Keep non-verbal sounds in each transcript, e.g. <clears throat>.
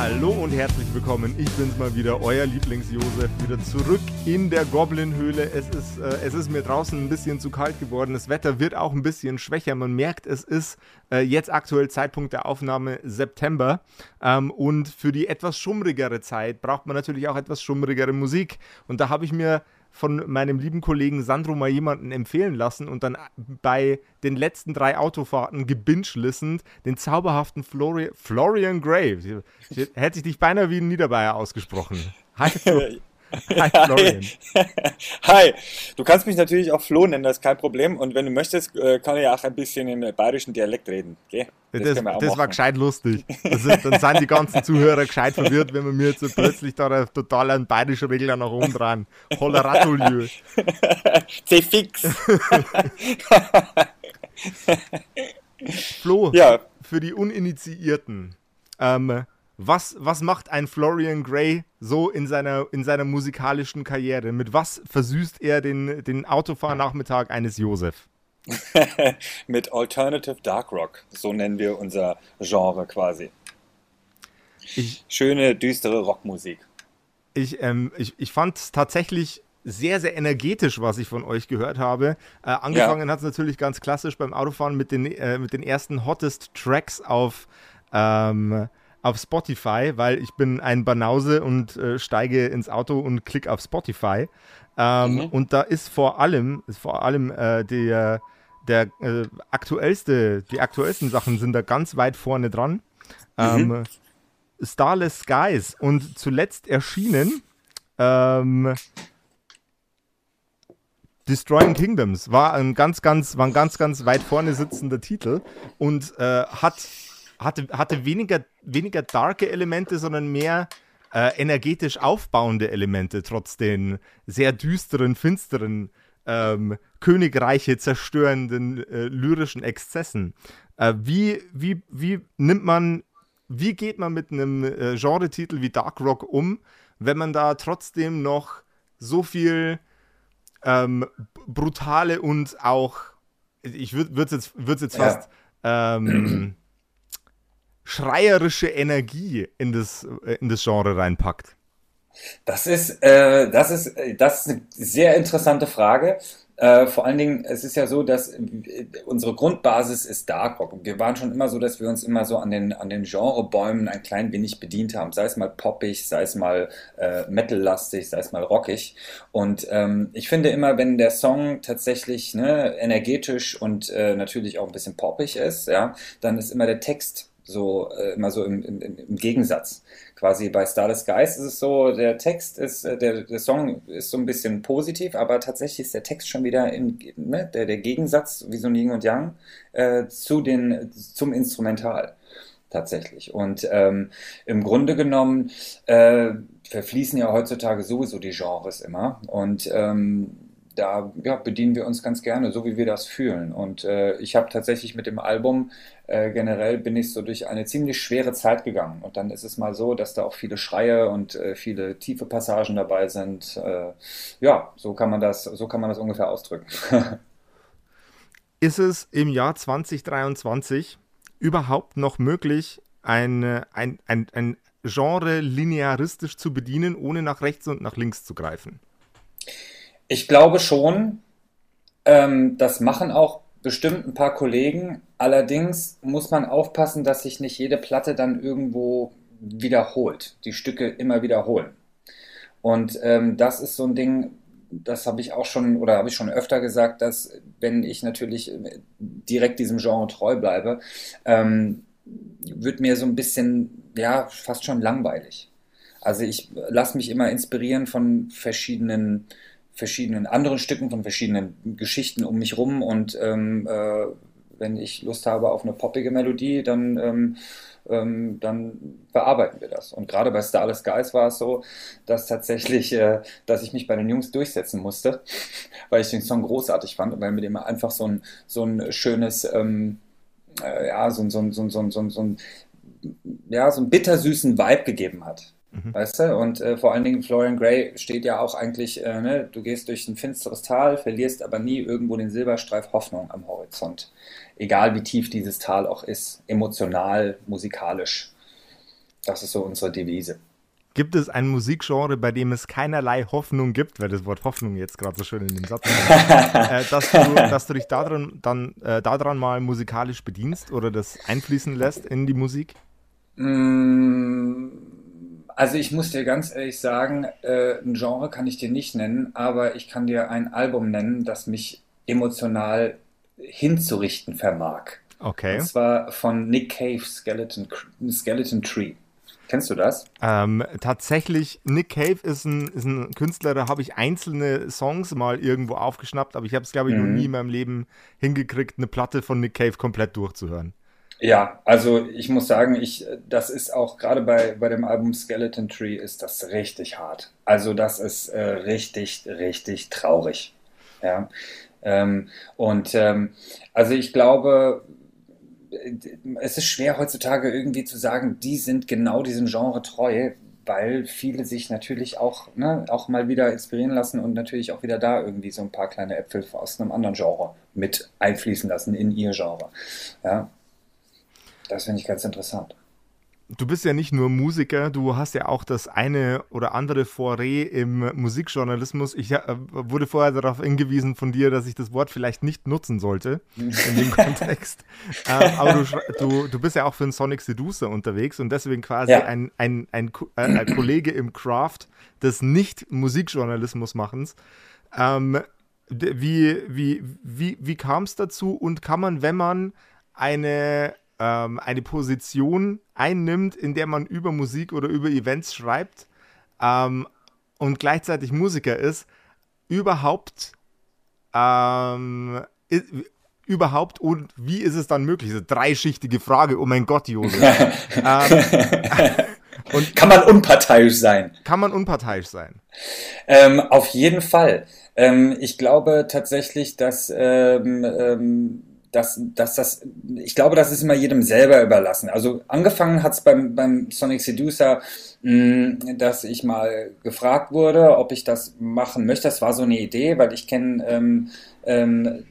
Hallo und herzlich willkommen. Ich bin's mal wieder, euer Lieblings-Josef, wieder zurück in der Goblin-Höhle. Es ist, äh, es ist mir draußen ein bisschen zu kalt geworden. Das Wetter wird auch ein bisschen schwächer. Man merkt, es ist äh, jetzt aktuell Zeitpunkt der Aufnahme September. Ähm, und für die etwas schummrigere Zeit braucht man natürlich auch etwas schummrigere Musik. Und da habe ich mir von meinem lieben Kollegen Sandro mal jemanden empfehlen lassen und dann bei den letzten drei Autofahrten gebinged-listend den zauberhaften Flori Florian Gray. Hätte ich dich beinahe wie ein Niederbayer ausgesprochen. Hi, <laughs> Hi, Florian. <laughs> Hi, du kannst mich natürlich auch Flo nennen, das ist kein Problem. Und wenn du möchtest, äh, kann ich auch ein bisschen im bayerischen Dialekt reden. Okay? Das, das, das war gescheit lustig. Ist, dann sind die ganzen Zuhörer gescheit verwirrt, wenn wir mir jetzt so plötzlich da total einen bayerischen Regler nach oben dran. Holleratolieu. <laughs> C-Fix. <laughs> Flo, ja. für die Uninitiierten. Ähm, was, was macht ein Florian Gray so in seiner, in seiner musikalischen Karriere? Mit was versüßt er den, den Autofahrnachmittag eines Josef? <laughs> Mit Alternative Dark Rock, so nennen wir unser Genre quasi. Ich, Schöne, düstere Rockmusik. Ich, ähm, ich, ich fand es tatsächlich sehr, sehr energetisch, was ich von euch gehört habe. Äh, angefangen ja. hat es natürlich ganz klassisch beim Autofahren mit den, äh, mit den ersten Hottest Tracks auf ähm, auf Spotify, weil ich bin ein Banause und äh, steige ins Auto und klicke auf Spotify. Ähm, mhm. Und da ist vor allem, ist vor allem äh, der, der äh, aktuellste, die aktuellsten Sachen sind da ganz weit vorne dran. Mhm. Ähm, Starless Skies und zuletzt erschienen ähm, Destroying Kingdoms war ein ganz, ganz, war ein ganz, ganz weit vorne sitzender Titel und äh, hat hatte, hatte weniger, weniger darke Elemente, sondern mehr äh, energetisch aufbauende Elemente, trotz den sehr düsteren, finsteren, ähm, Königreiche zerstörenden äh, lyrischen Exzessen. Äh, wie, wie, wie nimmt man, wie geht man mit einem äh, Genre-Titel wie Dark Rock um, wenn man da trotzdem noch so viel ähm, brutale und auch, ich würde es jetzt, würd's jetzt fast ähm, schreierische Energie in das, äh, in das Genre reinpackt? Das ist, äh, das, ist, das ist eine sehr interessante Frage. Äh, vor allen Dingen, es ist ja so, dass äh, unsere Grundbasis ist Dark Rock. Wir waren schon immer so, dass wir uns immer so an den, an den Genrebäumen ein klein wenig bedient haben. Sei es mal poppig, sei es mal äh, metal-lastig, sei es mal rockig. Und ähm, ich finde immer, wenn der Song tatsächlich ne, energetisch und äh, natürlich auch ein bisschen poppig ist, ja, dann ist immer der Text so äh, immer so im, im, im Gegensatz. Quasi bei Stardust Geist ist es so, der Text ist, äh, der, der Song ist so ein bisschen positiv, aber tatsächlich ist der Text schon wieder in, ne, der, der Gegensatz, wie so ein Yin und Yang, äh, zu den, zum Instrumental tatsächlich. Und ähm, im Grunde genommen äh, verfließen ja heutzutage sowieso die Genres immer. Und ähm, da ja, bedienen wir uns ganz gerne, so wie wir das fühlen. Und äh, ich habe tatsächlich mit dem Album äh, generell bin ich so durch eine ziemlich schwere Zeit gegangen. Und dann ist es mal so, dass da auch viele Schreie und äh, viele tiefe Passagen dabei sind. Äh, ja, so kann man das, so kann man das ungefähr ausdrücken. <laughs> ist es im Jahr 2023 überhaupt noch möglich, ein, ein, ein, ein Genre linearistisch zu bedienen, ohne nach rechts und nach links zu greifen? Ich glaube schon. Ähm, das machen auch bestimmt ein paar Kollegen. Allerdings muss man aufpassen, dass sich nicht jede Platte dann irgendwo wiederholt, die Stücke immer wiederholen. Und ähm, das ist so ein Ding, das habe ich auch schon oder habe ich schon öfter gesagt, dass wenn ich natürlich direkt diesem Genre treu bleibe, ähm, wird mir so ein bisschen, ja, fast schon langweilig. Also ich lasse mich immer inspirieren von verschiedenen verschiedenen anderen Stücken, von verschiedenen Geschichten um mich rum und ähm, äh, wenn ich Lust habe auf eine poppige Melodie, dann, ähm, ähm, dann bearbeiten wir das. Und gerade bei Starless Guys war es so, dass tatsächlich, äh, dass ich mich bei den Jungs durchsetzen musste, <laughs> weil ich den Song großartig fand und weil mit dem einfach so ein, so ein schönes, ähm, äh, ja, so, so, so, so, so, so, ein, ja, so einen bittersüßen Vibe gegeben hat. Mhm. Weißt du? Und äh, vor allen Dingen Florian Gray steht ja auch eigentlich, äh, ne, du gehst durch ein finsteres Tal, verlierst aber nie irgendwo den Silberstreif Hoffnung am Horizont. Egal wie tief dieses Tal auch ist, emotional, musikalisch. Das ist so unsere Devise. Gibt es ein Musikgenre, bei dem es keinerlei Hoffnung gibt, weil das Wort Hoffnung jetzt gerade so schön in dem Satz ist, <laughs> äh, dass, du, dass du dich daran, dann, äh, daran mal musikalisch bedienst oder das einfließen lässt in die Musik? Mm, also ich muss dir ganz ehrlich sagen, äh, ein Genre kann ich dir nicht nennen, aber ich kann dir ein Album nennen, das mich emotional hinzurichten vermag. Okay. Und zwar von Nick Cave, Skeleton, Skeleton Tree. Kennst du das? Ähm, tatsächlich, Nick Cave ist ein, ist ein Künstler, da habe ich einzelne Songs mal irgendwo aufgeschnappt, aber ich habe es, glaube ich, mhm. noch nie in meinem Leben hingekriegt, eine Platte von Nick Cave komplett durchzuhören. Ja, also ich muss sagen, ich, das ist auch gerade bei, bei dem Album Skeleton Tree ist das richtig hart. Also das ist äh, richtig, richtig traurig. Ja. Ähm, und ähm, also ich glaube, es ist schwer heutzutage irgendwie zu sagen, die sind genau diesem Genre treu, weil viele sich natürlich auch, ne, auch mal wieder inspirieren lassen und natürlich auch wieder da irgendwie so ein paar kleine Äpfel aus einem anderen Genre mit einfließen lassen in ihr Genre. Ja, das finde ich ganz interessant. Du bist ja nicht nur Musiker, du hast ja auch das eine oder andere Foray im Musikjournalismus. Ich äh, wurde vorher darauf hingewiesen von dir, dass ich das Wort vielleicht nicht nutzen sollte in dem <laughs> Kontext. ähm, aber du, du, du, bist ja auch für einen Sonic Seducer unterwegs und deswegen quasi ja. ein, ein, ein, äh, ein, Kollege im Craft des Nicht-Musikjournalismus-Machens. Ähm, wie wie, wie, wie kam es dazu und kann man, wenn man eine ähm, eine Position einnimmt, in der man über Musik oder über Events schreibt ähm, und gleichzeitig Musiker ist, überhaupt ähm, ist, überhaupt und wie ist es dann möglich? Eine dreischichtige Frage, oh mein Gott, Josef. <laughs> ähm, <laughs> und kann man unparteiisch sein? Kann man unparteiisch sein? Ähm, auf jeden Fall. Ähm, ich glaube tatsächlich, dass ähm, ähm, dass, dass das, ich glaube, das ist immer jedem selber überlassen. Also angefangen hat es beim, beim Sonic Seducer, mh, mm, dass ich mal gefragt wurde, ob ich das machen möchte. Das war so eine Idee, weil ich kenne, ähm, ähm,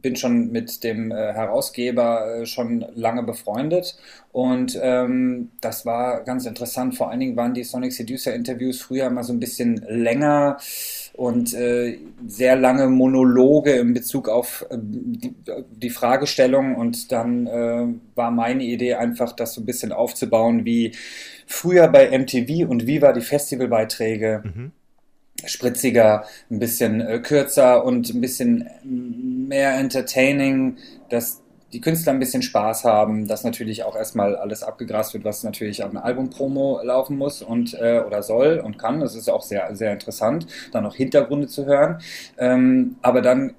bin schon mit dem äh, Herausgeber äh, schon lange befreundet und ähm, das war ganz interessant. Vor allen Dingen waren die Sonic Seducer Interviews früher mal so ein bisschen länger und äh, sehr lange Monologe in Bezug auf äh, die, die, Fragestellung. Und dann äh, war meine Idee einfach, das so ein bisschen aufzubauen wie früher bei MTV und wie war die Festivalbeiträge. Mhm. Spritziger, ein bisschen äh, kürzer und ein bisschen mehr entertaining, dass die Künstler ein bisschen Spaß haben, dass natürlich auch erstmal alles abgegrast wird, was natürlich an Album-Promo laufen muss und äh, oder soll und kann. Das ist auch sehr, sehr interessant, dann noch Hintergründe zu hören. Ähm, aber dann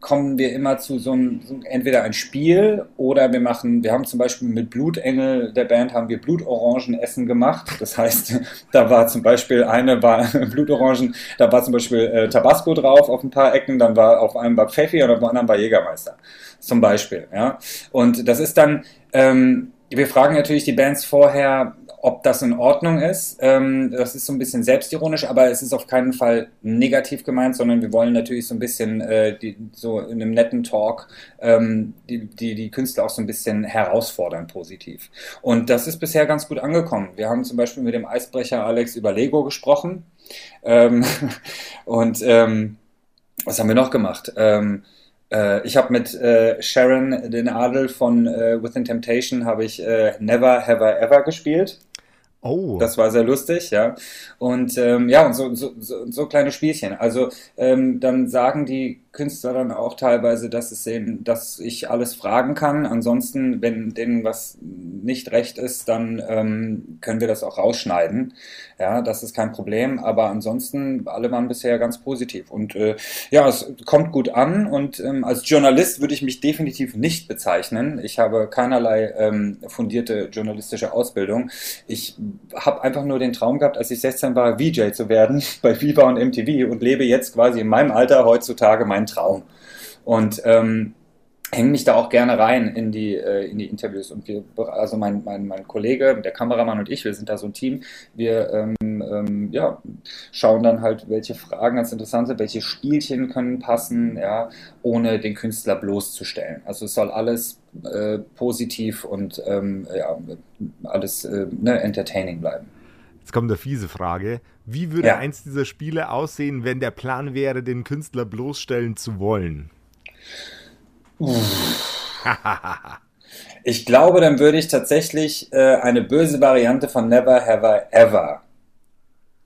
kommen wir immer zu so einem, entweder ein Spiel oder wir machen, wir haben zum Beispiel mit Blutengel der Band haben wir Blutorangenessen gemacht. Das heißt, <laughs> da war zum Beispiel eine war <laughs> Blutorangen, da war zum Beispiel äh, Tabasco drauf auf ein paar Ecken, dann war auf einem war Pfeffi und auf dem anderen war Jägermeister. Zum Beispiel, ja. Und das ist dann, ähm, wir fragen natürlich die Bands vorher, ob das in Ordnung ist. Ähm, das ist so ein bisschen selbstironisch, aber es ist auf keinen Fall negativ gemeint, sondern wir wollen natürlich so ein bisschen äh, die, so in einem netten Talk ähm, die, die, die Künstler auch so ein bisschen herausfordern positiv. Und das ist bisher ganz gut angekommen. Wir haben zum Beispiel mit dem Eisbrecher Alex über Lego gesprochen. Ähm, <laughs> und ähm, was haben wir noch gemacht? Ähm, äh, ich habe mit äh, Sharon den Adel von äh, Within Temptation habe ich äh, Never Have I Ever gespielt. Oh. Das war sehr lustig, ja. Und ähm, ja, und so, so, so, so kleine Spielchen. Also ähm, dann sagen die Künstler dann auch teilweise, dass es eben, dass ich alles fragen kann. Ansonsten, wenn denen was nicht recht ist, dann ähm, können wir das auch rausschneiden. Ja, das ist kein Problem. Aber ansonsten, alle waren bisher ganz positiv. Und äh, ja, es kommt gut an. Und ähm, als Journalist würde ich mich definitiv nicht bezeichnen. Ich habe keinerlei ähm, fundierte journalistische Ausbildung. Ich habe einfach nur den Traum gehabt, als ich 16 war, VJ zu werden <laughs> bei Viva und MTV und lebe jetzt quasi in meinem Alter heutzutage meinen Traum. Und ähm, hänge mich da auch gerne rein in die, äh, in die Interviews. Und wir, also mein, mein, mein Kollege, der Kameramann und ich, wir sind da so ein Team. Wir ähm, ähm, ja, schauen dann halt, welche Fragen ganz interessant sind, welche Spielchen können passen, ja, ohne den Künstler bloßzustellen. Also es soll alles äh, positiv und ähm, ja, alles äh, ne, entertaining bleiben. Jetzt kommt eine fiese Frage. Wie würde ja. eins dieser Spiele aussehen, wenn der Plan wäre, den Künstler bloßstellen zu wollen? ich glaube, dann würde ich tatsächlich äh, eine böse Variante von Never Have I Ever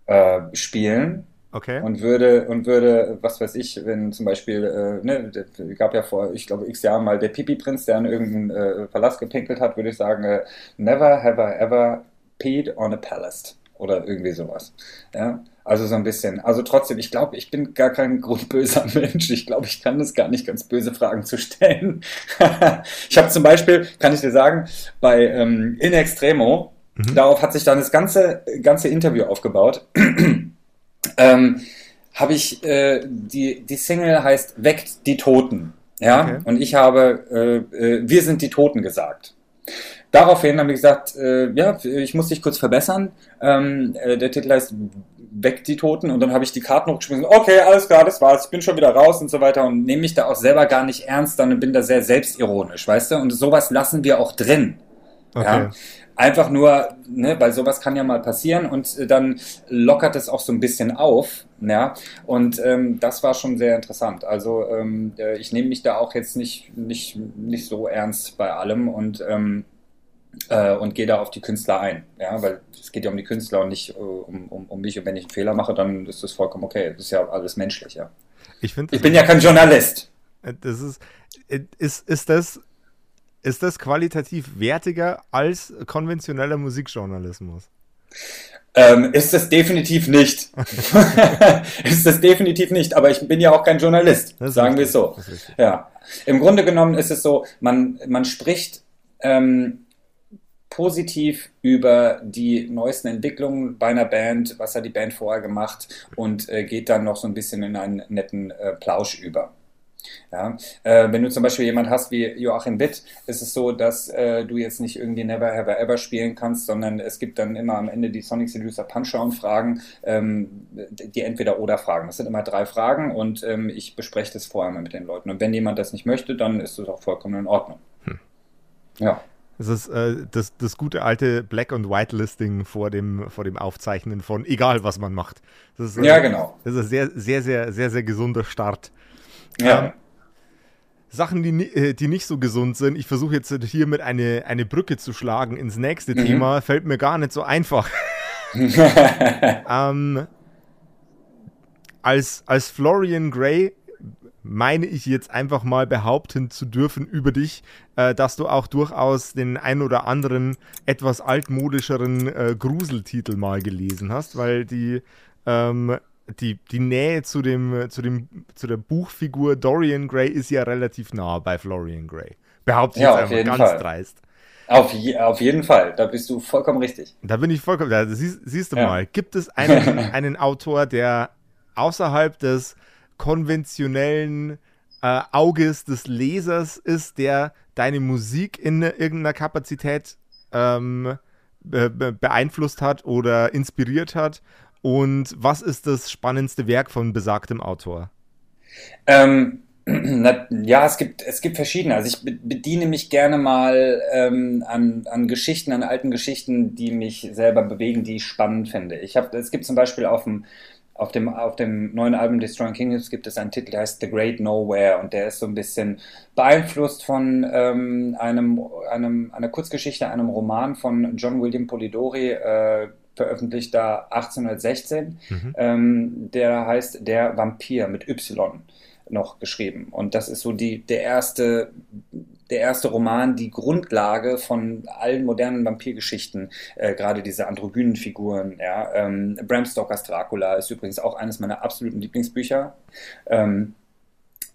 äh, spielen. Okay. Und würde, und würde, was weiß ich, wenn zum Beispiel, äh, ne, gab ja vor, ich glaube, x Jahren mal der Pipi-Prinz, der an irgendeinen äh, Palast gepinkelt hat, würde ich sagen, äh, never have I ever peed on a palace. Oder irgendwie sowas. Ja. Also so ein bisschen. Also trotzdem, ich glaube, ich bin gar kein grundböser <laughs> Mensch. Ich glaube, ich kann das gar nicht ganz böse Fragen zu stellen. <laughs> ich habe zum Beispiel, kann ich dir sagen, bei ähm, In Extremo, mhm. darauf hat sich dann das ganze, ganze Interview aufgebaut. <clears throat> ähm, habe ich, äh, die, die Single heißt Weckt die Toten. Ja, okay. und ich habe, äh, äh, wir sind die Toten gesagt. Daraufhin haben wir gesagt, äh, ja, ich muss dich kurz verbessern. Ähm, äh, der Titel heißt Weg die Toten und dann habe ich die Karten hochgeschmissen. Okay, alles klar, das war's. Ich bin schon wieder raus und so weiter und nehme mich da auch selber gar nicht ernst, dann bin da sehr selbstironisch, weißt du? Und sowas lassen wir auch drin. Okay. Ja? Einfach nur, ne, weil sowas kann ja mal passieren und dann lockert es auch so ein bisschen auf, ja. Und ähm, das war schon sehr interessant. Also ähm, äh, ich nehme mich da auch jetzt nicht, nicht, nicht so ernst bei allem und ähm, äh, und gehe da auf die Künstler ein. Ja, weil es geht ja um die Künstler und nicht äh, um, um, um mich. Und wenn ich einen Fehler mache, dann ist das vollkommen okay. Das ist ja alles menschlich, ja. Ich, find, ich bin ja kein Journalist. Äh, das ist, äh, ist, ist das. Ist das qualitativ wertiger als konventioneller Musikjournalismus? Ähm, ist es definitiv nicht. <laughs> <laughs> ist es definitiv nicht. Aber ich bin ja auch kein Journalist, sagen wir es so. Ja. Im Grunde genommen ist es so, man, man spricht ähm, positiv über die neuesten Entwicklungen bei einer Band, was hat die Band vorher gemacht und äh, geht dann noch so ein bisschen in einen netten äh, Plausch über. Ja, äh, wenn du zum Beispiel jemand hast wie Joachim Witt, ist es so, dass äh, du jetzt nicht irgendwie Never I Ever spielen kannst, sondern es gibt dann immer am Ende die Sonic Seducer Punch-Down-Fragen, ähm, die Entweder-Oder-Fragen. Das sind immer drei Fragen und ähm, ich bespreche das vorher mal mit den Leuten. Und wenn jemand das nicht möchte, dann ist das auch vollkommen in Ordnung. Hm. Ja. Das ist äh, das, das gute alte Black- und White-Listing vor dem, vor dem Aufzeichnen von egal, was man macht. Ist, äh, ja, genau. Das ist ein sehr, sehr, sehr, sehr, sehr gesunder Start. Ja. Ähm, Sachen, die, äh, die nicht so gesund sind, ich versuche jetzt hier mit eine, eine Brücke zu schlagen ins nächste mhm. Thema, fällt mir gar nicht so einfach. <laughs> ähm, als, als Florian Gray meine ich jetzt einfach mal behaupten zu dürfen über dich, äh, dass du auch durchaus den ein oder anderen etwas altmodischeren äh, Gruseltitel mal gelesen hast, weil die, ähm, die, die Nähe zu, dem, zu, dem, zu der Buchfigur Dorian Gray ist ja relativ nah bei Florian Gray. Behaupte ich ja, jetzt einfach ganz Fall. dreist. Auf, je, auf jeden Fall, da bist du vollkommen richtig. Da bin ich vollkommen, da siehst, siehst du ja. mal, gibt es einen, <laughs> einen Autor, der außerhalb des konventionellen äh, Auges des Lesers ist, der deine Musik in irgendeiner Kapazität ähm, be beeinflusst hat oder inspiriert hat? Und was ist das spannendste Werk von besagtem Autor? Ähm, <clears throat> na, ja, es gibt, es gibt verschiedene. Also ich bediene mich gerne mal ähm, an, an Geschichten, an alten Geschichten, die mich selber bewegen, die ich spannend finde. Ich habe, es gibt zum Beispiel auf dem auf dem, auf dem neuen Album Destroying Kingdoms gibt es einen Titel, der heißt The Great Nowhere und der ist so ein bisschen beeinflusst von ähm, einem, einem, einer Kurzgeschichte, einem Roman von John William Polidori, äh, veröffentlicht da 1816. Mhm. Ähm, der heißt Der Vampir mit Y noch geschrieben. Und das ist so die, der erste der erste Roman die Grundlage von allen modernen Vampirgeschichten, äh, gerade diese androgynen Figuren. Ja? Ähm, Bram Stokers Dracula ist übrigens auch eines meiner absoluten Lieblingsbücher. Ähm,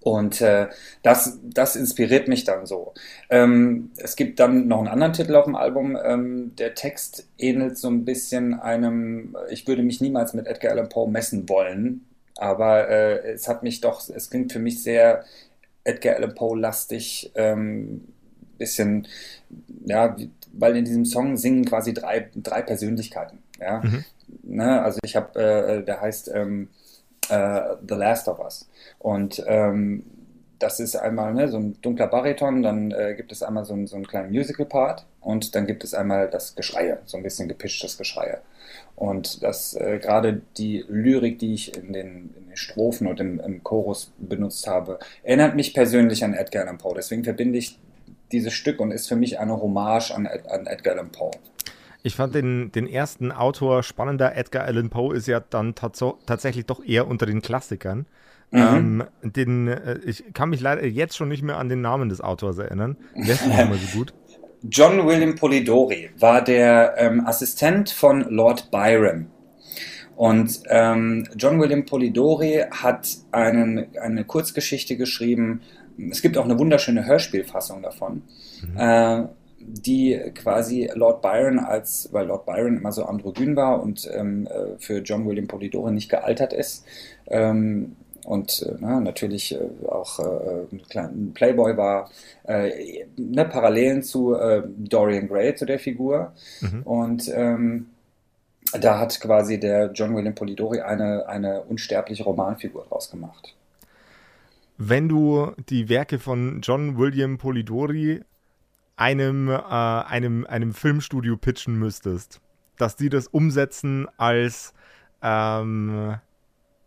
und äh, das, das inspiriert mich dann so. Ähm, es gibt dann noch einen anderen Titel auf dem Album. Ähm, der Text ähnelt so ein bisschen einem, ich würde mich niemals mit Edgar Allan Poe messen wollen, aber äh, es hat mich doch, es klingt für mich sehr Edgar Allan Poe-lastig, ähm, bisschen, ja, weil in diesem Song singen quasi drei, drei Persönlichkeiten. Ja? Mhm. Ne? Also ich habe, äh, der heißt ähm, äh, The Last of Us. Und ähm, das ist einmal ne, so ein dunkler Bariton, dann äh, gibt es einmal so, ein, so einen kleinen Musical-Part und dann gibt es einmal das Geschreie, so ein bisschen gepitchtes Geschreie. Und das äh, gerade die Lyrik, die ich in den, in den Strophen und im, im, Chorus benutzt habe, erinnert mich persönlich an Edgar Allan Poe. Deswegen verbinde ich dieses Stück und ist für mich eine Hommage an, an Edgar Allan Poe. Ich fand den, den ersten Autor spannender. Edgar Allan Poe ist ja dann tatsächlich doch eher unter den Klassikern. Mhm. Ähm, den, äh, ich kann mich leider jetzt schon nicht mehr an den Namen des Autors erinnern. Wer ist nicht so gut? <laughs> John William Polidori war der ähm, Assistent von Lord Byron. Und ähm, John William Polidori hat einen, eine Kurzgeschichte geschrieben. Es gibt auch eine wunderschöne Hörspielfassung davon. Mhm. Äh, die quasi Lord Byron als, weil Lord Byron immer so androgyn war und ähm, äh, für John William Polidori nicht gealtert ist, ähm, und äh, na, natürlich äh, auch äh, ein Playboy war, äh, ne, Parallelen zu äh, Dorian Gray, zu der Figur. Mhm. Und ähm, da hat quasi der John William Polidori eine, eine unsterbliche Romanfigur draus gemacht. Wenn du die Werke von John William Polidori einem, äh, einem, einem Filmstudio pitchen müsstest, dass die das umsetzen als, ähm,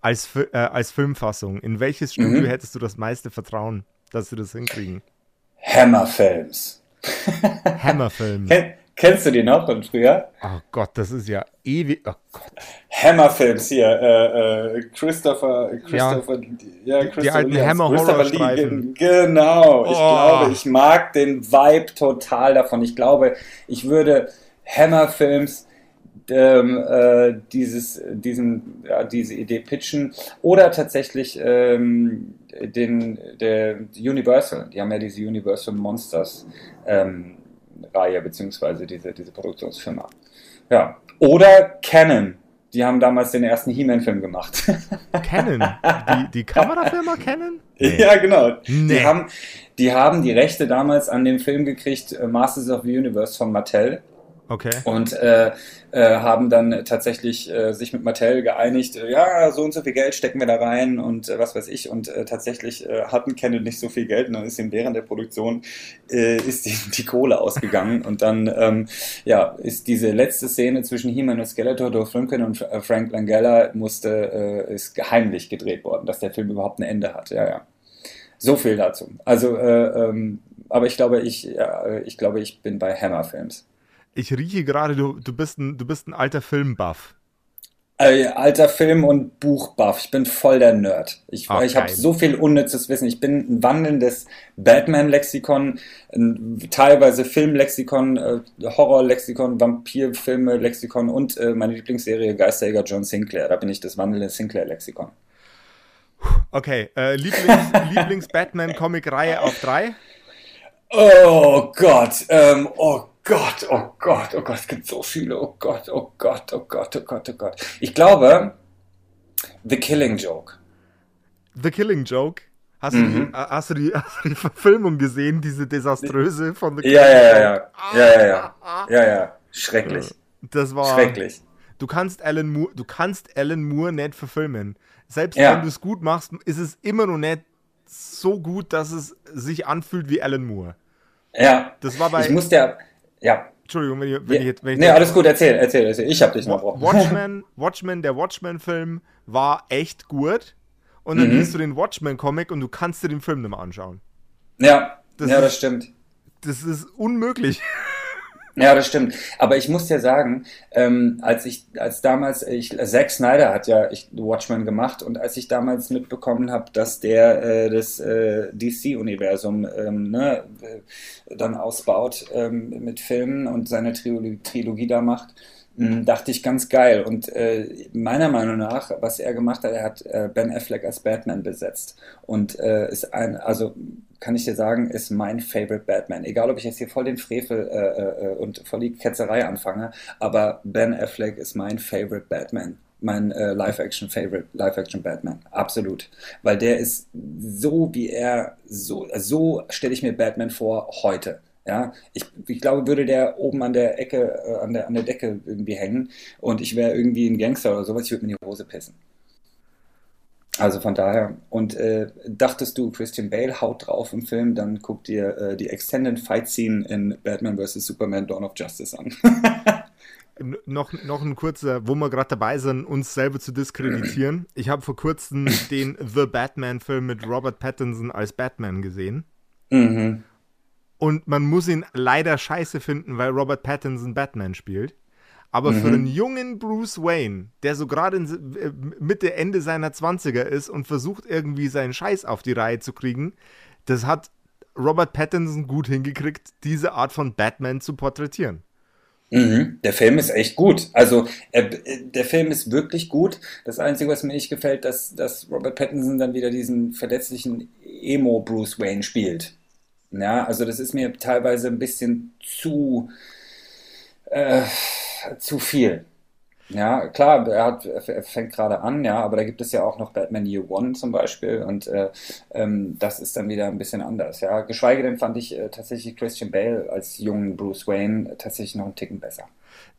als, äh, als Filmfassung, in welches Studio mhm. hättest du das meiste Vertrauen, dass sie das hinkriegen? Hammer Films. <laughs> Hammer Films. Ken kennst du die noch von früher? Oh Gott, das ist ja ewig. Oh Gott. Hammer Films hier. Äh, äh, Christopher, Christopher, ja, ja Christopher, die alten yes, Hammer Horror Streifen. Genau. Ich oh. glaube, ich mag den Vibe total davon. Ich glaube, ich würde Hammer Films ähm, äh, dieses, diesen, ja, diese Idee pitchen oder tatsächlich ähm, den, der Universal, die haben ja diese Universal Monsters ähm, Reihe, beziehungsweise diese, diese Produktionsfirma. Ja. Oder Canon, die haben damals den ersten He-Man-Film gemacht. <laughs> Canon? Die, die Kamerafirma Canon? Nee. Ja, genau. Nee. Die, haben, die haben die Rechte damals an dem Film gekriegt, äh, Masters of the Universe von Mattel. Okay. Und äh, äh, haben dann tatsächlich äh, sich mit Mattel geeinigt, äh, ja, so und so viel Geld stecken wir da rein und äh, was weiß ich. Und äh, tatsächlich äh, hatten Canon nicht so viel Geld und dann ist ihm während der Produktion äh, ist die, die Kohle ausgegangen. <laughs> und dann ähm, ja, ist diese letzte Szene zwischen He-Man und Skeletor, Dolph Lundgren und äh, Frank Langella musste, äh, ist geheimlich gedreht worden, dass der Film überhaupt ein Ende hat. Ja, ja. So viel dazu. Also, äh, ähm, aber ich glaube, ich, ja, ich glaube, ich bin bei Hammer Films. Ich rieche gerade, du, du, bist ein, du bist ein alter Filmbuff. Äh, alter Film- und Buchbuff. Ich bin voll der Nerd. Ich, oh, ich habe so viel unnützes Wissen. Ich bin ein wandelndes Batman-Lexikon, teilweise Filmlexikon, äh, Horror-Lexikon, Vampirfilme-Lexikon und äh, meine Lieblingsserie Geisterjäger John Sinclair. Da bin ich das wandelnde Sinclair-Lexikon. Okay, äh, <laughs> Lieblings-Batman-Comic-Reihe Lieblings auf drei? Oh Gott, ähm, oh Gott, oh Gott, oh Gott, es gibt so viele, oh Gott, oh Gott, oh Gott, oh Gott, oh Gott. Ich glaube, The Killing Joke. The Killing Joke? Hast, mhm. du, die, hast, du die, <laughs> hast du die Verfilmung gesehen, diese desaströse von The Killing ja, ja, ja, ja. Ja, ja, ja. Ja, ja. Schrecklich. Das war. Schrecklich. Du kannst Alan Moore, du kannst Alan Moore nicht verfilmen. Selbst ja. wenn du es gut machst, ist es immer noch nicht so gut, dass es sich anfühlt wie Alan Moore. Ja. Das war bei. Ich muss der. Ja. Entschuldigung, wenn ich, wenn ja. ich jetzt. Wenn ich nee, alles gut, erzähl, erzähl, erzähl. Ich hab dich noch Watchmen, Watchmen, der Watchmen-Film war echt gut. Und dann mhm. liest du den Watchmen-Comic und du kannst dir den Film nicht mehr anschauen. Ja, das ja, ist, das stimmt. Das ist unmöglich. <laughs> Ja, das stimmt. Aber ich muss dir sagen, ähm, als ich, als damals, ich, Zack Snyder hat ja ich, Watchmen gemacht und als ich damals mitbekommen habe, dass der äh, das äh, DC-Universum ähm, ne, äh, dann ausbaut ähm, mit Filmen und seine Trilogie, Trilogie da macht, dachte ich ganz geil. Und äh, meiner Meinung nach, was er gemacht hat, er hat äh, Ben Affleck als Batman besetzt und äh, ist ein, also kann ich dir sagen, ist mein Favorite Batman. Egal, ob ich jetzt hier voll den Frevel äh, äh, und voll die Ketzerei anfange, aber Ben Affleck ist mein Favorite Batman. Mein äh, Live-Action-Favorite, Live-Action-Batman. Absolut. Weil der ist so, wie er, so, so stelle ich mir Batman vor heute. Ja, ich, ich glaube, würde der oben an der Ecke, äh, an, der, an der Decke irgendwie hängen und ich wäre irgendwie ein Gangster oder sowas, ich würde mir die Hose pissen. Also von daher, und äh, dachtest du, Christian Bale haut drauf im Film, dann guck dir äh, die Extended Fight Scene in Batman vs. Superman Dawn of Justice an. <laughs> noch, noch ein kurzer, wo wir gerade dabei sind, uns selber zu diskreditieren. Ich habe vor kurzem den The Batman-Film mit Robert Pattinson als Batman gesehen. Mhm. Und man muss ihn leider scheiße finden, weil Robert Pattinson Batman spielt. Aber mhm. für einen jungen Bruce Wayne, der so gerade äh, Mitte, Ende seiner 20er ist und versucht irgendwie seinen Scheiß auf die Reihe zu kriegen, das hat Robert Pattinson gut hingekriegt, diese Art von Batman zu porträtieren. Mhm. Der Film ist echt gut. Also äh, der Film ist wirklich gut. Das Einzige, was mir nicht gefällt, dass, dass Robert Pattinson dann wieder diesen verletzlichen Emo Bruce Wayne spielt. Ja, also das ist mir teilweise ein bisschen zu äh, zu viel. Ja, klar, er, hat, er fängt gerade an, ja, aber da gibt es ja auch noch Batman Year One zum Beispiel und äh, ähm, das ist dann wieder ein bisschen anders, ja. Geschweige denn fand ich äh, tatsächlich Christian Bale als jungen Bruce Wayne tatsächlich noch einen Ticken besser.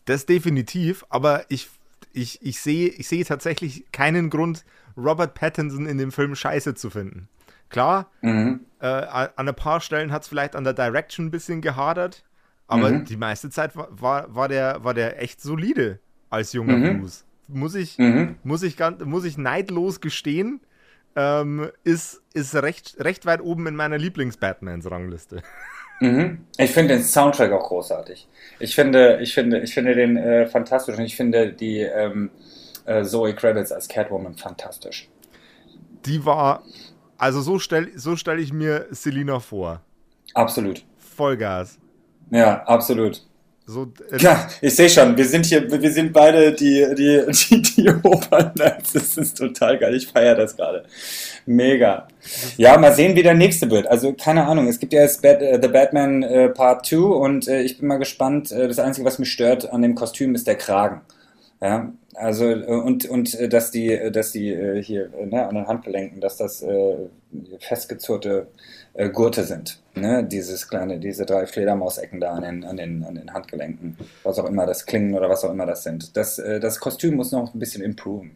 Das definitiv, aber ich, ich, ich, sehe, ich sehe tatsächlich keinen Grund, Robert Pattinson in dem Film scheiße zu finden. Klar, mhm. Äh, an ein paar Stellen hat es vielleicht an der Direction ein bisschen gehadert, aber mhm. die meiste Zeit war, war, war, der, war der echt solide als junger mhm. Bruce. Muss ich, mhm. muss, ich ganz, muss ich neidlos gestehen, ähm, ist, ist recht, recht weit oben in meiner Lieblings-Batmans-Rangliste. Mhm. Ich finde den Soundtrack auch großartig. Ich finde, ich finde, ich finde den äh, fantastisch und ich finde die ähm, äh, Zoe Kravitz als Catwoman fantastisch. Die war, also so stelle so stell ich mir Selina vor. Absolut. Vollgas. Ja, absolut. So, äh, ja, ich sehe schon, wir sind hier, wir sind beide die, die, die, die Obernerds. <laughs> Das ist total geil. Ich feiere das gerade. Mega. Ja, mal sehen, wie der nächste wird. Also, keine Ahnung. Es gibt ja jetzt Bad, uh, The Batman uh, Part 2 und uh, ich bin mal gespannt. das Einzige, was mich stört an dem Kostüm, ist der Kragen. Ja, also und und dass die dass die hier ne, an den Handgelenken, dass das äh, festgezurrte äh, Gurte sind. Ne? Dieses kleine, diese drei Fledermausecken da an den, an, den, an den Handgelenken, was auch immer das Klingen oder was auch immer das sind. Das, äh, das Kostüm muss noch ein bisschen improven.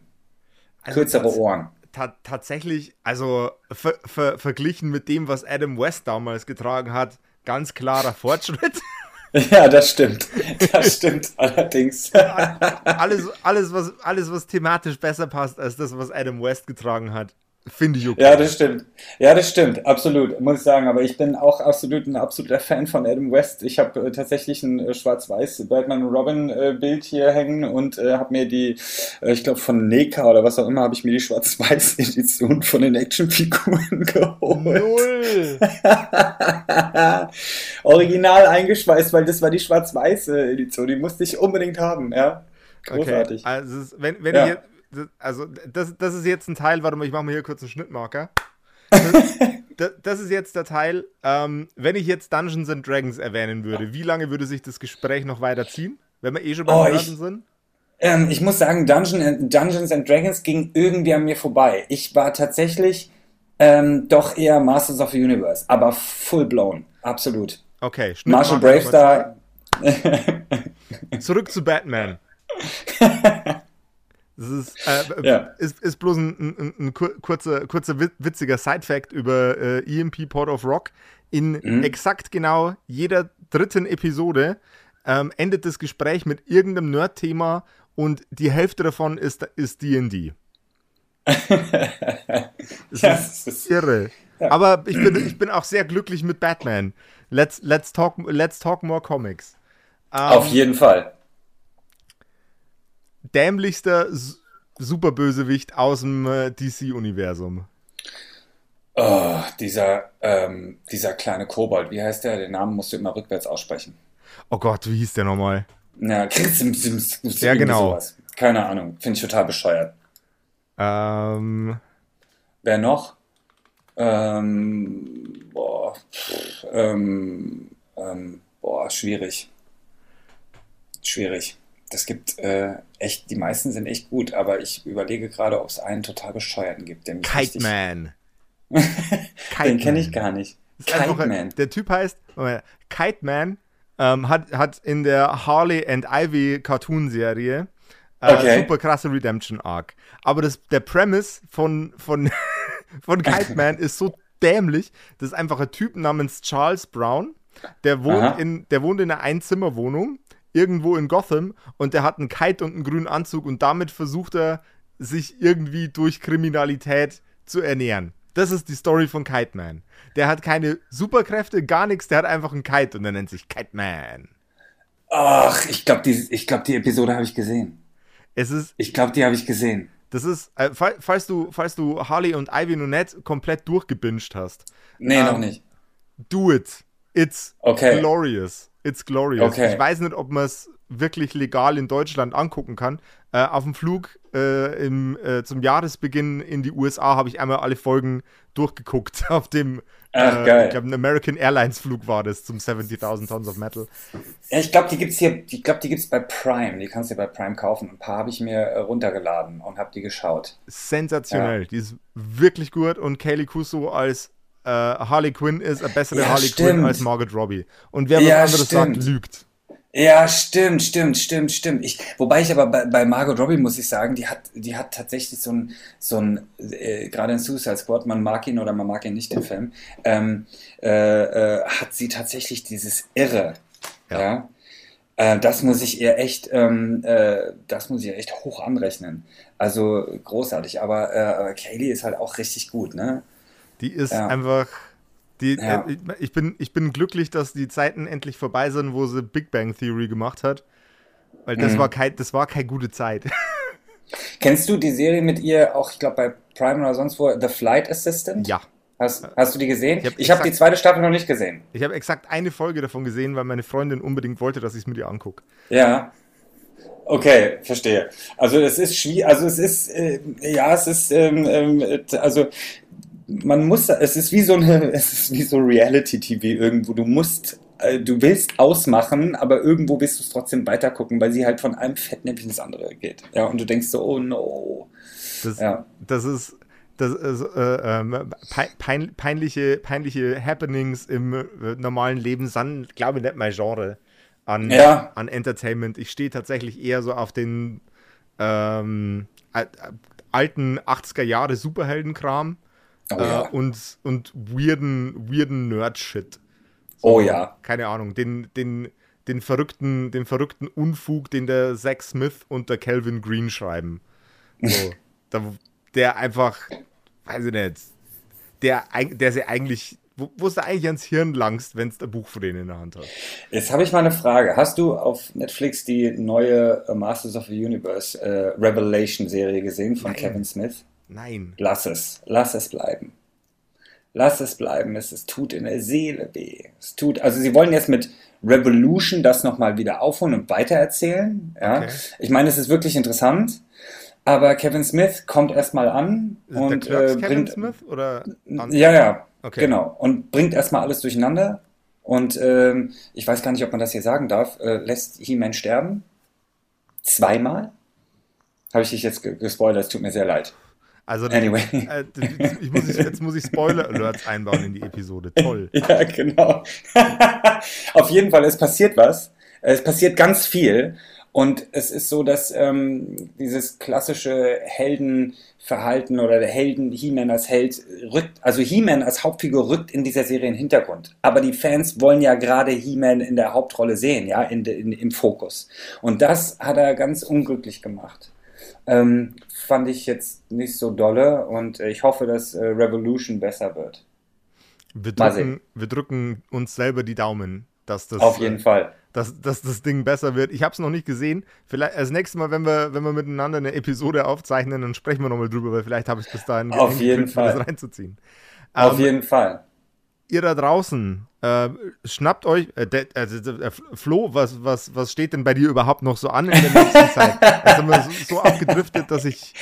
Also Kürzere Ohren. Ta tatsächlich, also ver ver verglichen mit dem, was Adam West damals getragen hat, ganz klarer Fortschritt. <laughs> <laughs> Ja, das stimmt. Das stimmt allerdings. alles, alles, was, alles, was thematisch besser passt als das, was Adam West getragen hat. Finde ich okay. Ja, das stimmt. Ja, das stimmt. Absolut, muss ich sagen. Aber ich bin auch absolut ein absoluter Fan von Adam West. Ich habe äh, tatsächlich ein äh, schwarz-weiß Batman Robin äh, Bild hier hängen und äh, habe mir die, äh, ich glaube von Neka oder was auch immer, habe ich mir die schwarz-weiß <laughs> Edition von den Actionfiguren <laughs> geholt. Null. <laughs> Original eingeschweißt, weil das war die schwarz-weiße Edition. Die musste ich unbedingt haben, ja. Großartig. Okay. Also, wenn, wenn ja. ihr also das, das ist jetzt ein Teil, warte mal, ich mache mal hier kurz einen Schnittmarker. <laughs> Das, das, ist jetzt der Teil, ähm, wenn ich jetzt Dungeons and Dragons erwähnen würde, wie lange würde sich das Gespräch noch weiterziehen, wenn wir eh schon beim oh, sind? Ähm, ich muss sagen, Dungeon, äh, Dungeons and Dragons ging irgendwie an mir vorbei. Ich war tatsächlich ähm, doch eher Masters of the Universe, aber full blown, absolut. Okay, Marshall Bravestar. <laughs> <laughs> Zurück zu Batman. Das ist, äh, ja. ist, ist bloß ein, ein, ein, kurzer, kurzer witziger Side-Fact über äh, EMP Port of Rock. In mhm. exakt genau jeder dritten Episode ähm, endet das Gespräch mit irgendeinem Nerd-Thema und die Hälfte davon ist D&D. <laughs> das ja, ist, ist irre. Ja. Aber ich bin, ich bin auch sehr glücklich mit Batman. Let's, let's, talk, let's talk more comics. Auf jeden Fall. Dämlichster Superbösewicht aus dem äh, DC-Universum. Oh, dieser, ähm, dieser kleine Kobold, wie heißt der? Den Namen musst du immer rückwärts aussprechen. Oh Gott, wie hieß der nochmal? Ja, <laughs> Ja, genau. Sowas. Keine Ahnung, finde ich total bescheuert. Ähm, Wer noch? Ähm, boah, pff, ähm, ähm, boah, schwierig. Schwierig. Das gibt äh, echt, die meisten sind echt gut, aber ich überlege gerade, ob es einen total bescheuerten gibt, der Kite richtig- Man. <laughs> Den kenne ich gar nicht. Kite ein- Man. Der Typ heißt Moment, Kite Man, ähm, hat, hat in der Harley and Ivy Cartoon-Serie äh, Okay. super krasse Redemption Arc. Aber das, der Premise von, von, <laughs> von Kite Man <laughs> ist so dämlich. Das ist einfach ein Typ namens Charles Brown. Der wohnt, Aha. in, der wohnt in einer Einzimmerwohnung irgendwo in Gotham und der hat einen Kite und einen grünen Anzug und damit versucht er, sich irgendwie durch Kriminalität zu ernähren. Das ist die Story von Kite Man. Der hat keine Superkräfte, gar nichts, der hat einfach einen Kite und der nennt sich Kite Man. Ach, ich glaube, die, ich glaub, die Episode habe ich gesehen. Es ist, Ich glaube, die habe ich gesehen. das ist, äh, fall- falls du, falls du Harley und Ivy nicht komplett durchgebinged hast, Nee, Ähm, noch nicht. do it. It's Okay. glorious. It's glorious. Okay. Ich weiß nicht, ob man es wirklich legal in Deutschland angucken kann. Äh, auf dem Flug äh, im, äh, zum Jahresbeginn in die USA habe ich einmal alle Folgen durchgeguckt. <laughs> Auf dem, Ach, äh, geil. ich glaube, ein American Airlines Flug war das zum 70.000 Tons of Metal. Ja, ich glaube, die gibt's hier, ich glaube, die gibt's bei Prime. Die kannst du bei Prime kaufen. Ein paar habe ich mir äh, runtergeladen und habe die geschaut. Sensationell. Die ist wirklich gut und Kaylee Kuso als äh, Harley Quinn ist eine bessere Ja, Harley Quinn stimmt. als Margot Robbie. Und wer was Ja, anderes sagt, stimmt. lügt. Ja, stimmt, stimmt, stimmt, stimmt. Ich, wobei ich aber bei, bei Margot Robbie muss ich sagen, die hat, die hat tatsächlich so ein, so ein, äh, gerade in Suicide Squad, man mag ihn oder man mag ihn nicht, den Film, ähm, äh, äh, hat sie tatsächlich dieses Irre, Ja. ja. Äh, das muss ich ihr echt, ähm, äh, das muss ich ihr echt hoch anrechnen. Also großartig. Aber äh, aber Kaylee ist halt auch richtig gut, ne? Die ist Ja. einfach. Die, Ja. äh, ich- bin, ich bin glücklich, dass die Zeiten endlich vorbei sind, wo sie Big Bang Theory gemacht hat. Weil das, Mhm. war, kein, das war keine gute Zeit. <laughs> Kennst du die Serie mit ihr auch, ich glaube bei Prime oder sonst wo, The Flight Assistant? ja. Hast, hast du die gesehen? Ich hab habe die exakt- zweite Staffel noch nicht gesehen. Ich habe exakt eine Folge davon gesehen, weil meine Freundin unbedingt wollte, dass ich es mit ihr angucke. Ja. Okay, verstehe. Also es ist schwierig, also es ist, äh, ja, es ist, ähm, äh, also man muss, es ist wie so eine, <laughs> es ist wie so Reality-TV irgendwo. Du musst, äh, du willst ausmachen, aber irgendwo willst du es trotzdem weitergucken, weil sie halt von einem Fettnäpfchen ins andere geht. Ja, und du denkst so, oh no. Das, Ja. das ist. Das ist äh, ähm, pei- pein, peinliche, peinliche Happenings im äh, normalen Leben sind, glaube ich, nicht mein Genre an, Ja. an Entertainment. Ich stehe tatsächlich eher so auf den ähm, al- alten 80er Jahre Superheldenkram Oh äh, ja. und, und weirden, weirden Nerd-Shit. Oh ja. Keine Ahnung, den, den, den, verrückten, den verrückten Unfug, den der Zack Smith und der Calvin Green schreiben. So, <laughs> da, der einfach, weiß ich nicht, der, der sie eigentlich, wo, wo da eigentlich ans Hirn langst, wenn es ein Buch von denen in der Hand hat. Jetzt habe ich mal eine Frage. Hast du auf Netflix die neue Masters of the Universe äh, Revelation-Serie gesehen von Nein. Kevin Smith? Nein. Lass es. Lass es bleiben. Lass es bleiben. Es, es tut in der Seele weh. Es tut, also sie wollen jetzt mit Revolution das nochmal wieder aufholen und weitererzählen. Ja. Okay. Ich meine, es ist wirklich interessant. Aber Kevin Smith kommt erstmal an Ist und äh, Kevin bringt, Smith oder? ja, ja, Okay. genau. Und bringt erstmal alles durcheinander. Und ähm, ich weiß gar nicht, ob man das hier sagen darf. Äh, lässt He-Man sterben? Zweimal? Habe ich dich jetzt ge gespoilert? Es tut mir sehr leid. Also, Anyway. äh, ich muss, jetzt muss ich Spoiler-Alerts einbauen in die Episode. Toll. <laughs> Ja, genau. <laughs> Auf jeden Fall, es passiert was. Es passiert ganz viel. Und es ist so, dass ähm, dieses klassische Heldenverhalten oder der Helden He-Man als Held rückt, also He-Man als Hauptfigur rückt in dieser Serie in den Hintergrund. Aber die Fans wollen ja gerade He-Man in der Hauptrolle sehen, ja, in, in, im Fokus. Und das hat er ganz unglücklich gemacht. Ähm, fand ich jetzt nicht so dolle und äh, ich hoffe, dass äh, Revolution besser wird. Wir drücken, wir drücken uns selber die Daumen, dass das, Auf jeden äh, Fall. dass, dass das Ding besser wird. Ich habe es noch nicht gesehen. Vielleicht das nächste Mal, wenn wir, wenn wir miteinander eine Episode aufzeichnen, dann sprechen wir nochmal drüber, weil vielleicht habe ich es bis dahin Auf jeden Fall. das reinzuziehen. Auf um, ähm, jeden Fall. Ihr da draußen, äh, schnappt euch, äh, de, also, äh, Flo, was, was, was steht denn bei dir überhaupt noch so an in der nächsten Zeit? Jetzt sind wir so, so abgedriftet, dass ich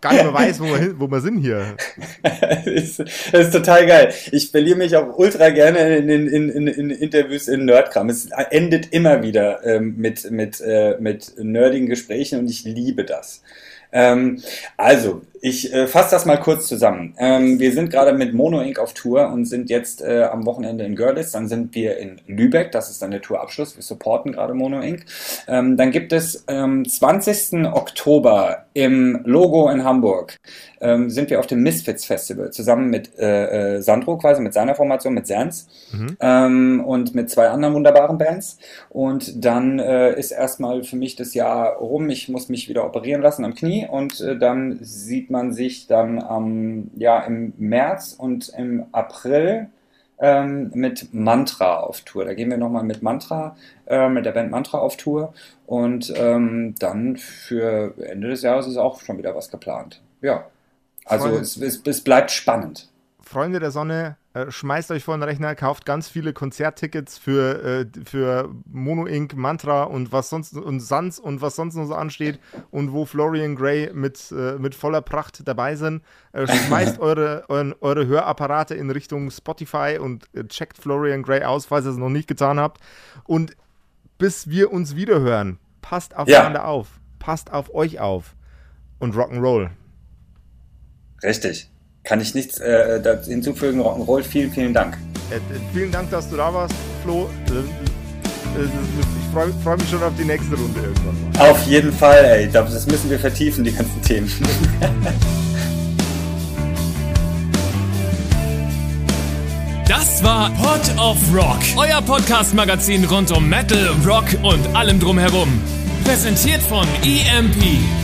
gar nicht mehr weiß, wo wir, hin, wo wir sind hier. das, <laughs> ist, das ist total geil. Ich verliere mich auch ultra gerne in, in, in, in Interviews in Nerdkram. Es endet immer wieder ähm, mit, mit, äh, mit nerdigen Gesprächen und ich liebe das. Ähm, also, ich äh, fasse das mal kurz zusammen. Ähm, wir sind gerade mit Mono Inc. auf Tour und sind jetzt äh, am Wochenende in Görlitz. Dann sind wir in Lübeck. Das ist dann der Tourabschluss. Wir supporten gerade Mono Inc. Ähm, dann gibt es am 20. Oktober im Logo in Hamburg ähm, sind wir auf dem Misfits Festival zusammen mit äh, äh, Sandro quasi, mit seiner Formation, mit Sans mhm. ähm, und mit zwei anderen wunderbaren Bands. Und dann äh, ist erstmal für mich das Jahr rum. Ich muss mich wieder operieren lassen am Knie und äh, dann sieht man sich dann ähm, ja, im März und im April ähm, mit Mantra auf Tour. Da gehen wir nochmal mit Mantra, äh, mit der Band Mantra auf Tour. Und ähm, dann für Ende des Jahres ist auch schon wieder was geplant. Ja. Also es, es, es bleibt spannend. Freunde der Sonne, äh, schmeißt euch vor den Rechner, kauft ganz viele Konzerttickets für, äh, für Mono Inc., Mantra und was sonst und Sans und was sonst noch so ansteht und wo Florian Gray mit, äh, mit voller Pracht dabei sind. Äh, <laughs> schmeißt eure, euren, eure Hörapparate in Richtung Spotify und äh, checkt Florian Gray aus, falls ihr es noch nicht getan habt. Und bis wir uns wiederhören, passt aufeinander ja. auf, passt auf euch auf und Rock'n'Roll. Richtig. Kann ich nichts äh, hinzufügen. Rock'n'Roll, vielen, vielen Dank. Äh, vielen Dank, dass du da warst, Flo. Äh, äh, ich freue freu mich schon auf die nächste Runde irgendwann mal. Auf jeden Fall, ey. Das müssen wir vertiefen, die ganzen Themen. <laughs> Das war Pod of Rock, euer Podcast-Magazin rund um Metal, Rock und allem drumherum. Präsentiert von EMP.